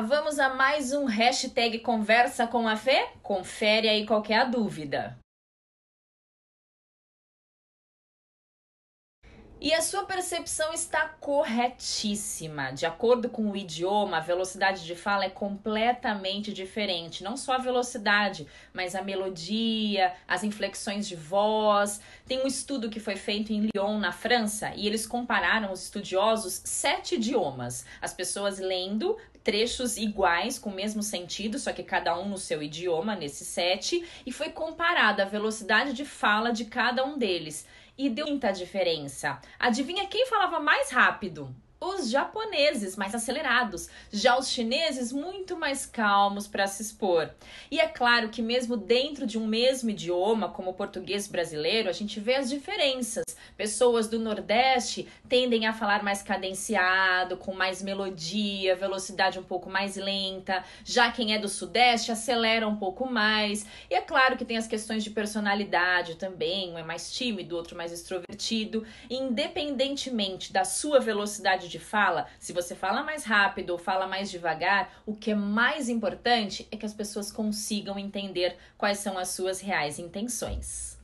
Vamos a mais um hashtag Conversa com a Fê? Confere aí qual é dúvida. E a sua percepção está corretíssima. De acordo com o idioma, a velocidade de fala é completamente diferente. Não só a velocidade, mas a melodia, as inflexões de voz. Tem um estudo que foi feito em Lyon, na França, e eles compararam os estudiosos sete idiomas. As pessoas lendo trechos iguais, com o mesmo sentido, só que cada um no seu idioma, nesse sete, e foi comparada a velocidade de fala de cada um deles e deu muita diferença. Adivinha quem falava mais rápido? Os japoneses mais acelerados, já os chineses muito mais calmos para se expor. E é claro que mesmo dentro de um mesmo idioma, como o português brasileiro, a gente vê as diferenças. Pessoas do Nordeste tendem a falar mais cadenciado, com mais melodia, velocidade um pouco mais lenta. Já quem é do Sudeste acelera um pouco mais. E é claro que tem as questões de personalidade também, um é mais tímido, outro mais extrovertido. Independentemente da sua velocidade de de fala, se você fala mais rápido ou fala mais devagar, o que é mais importante é que as pessoas consigam entender quais são as suas reais intenções.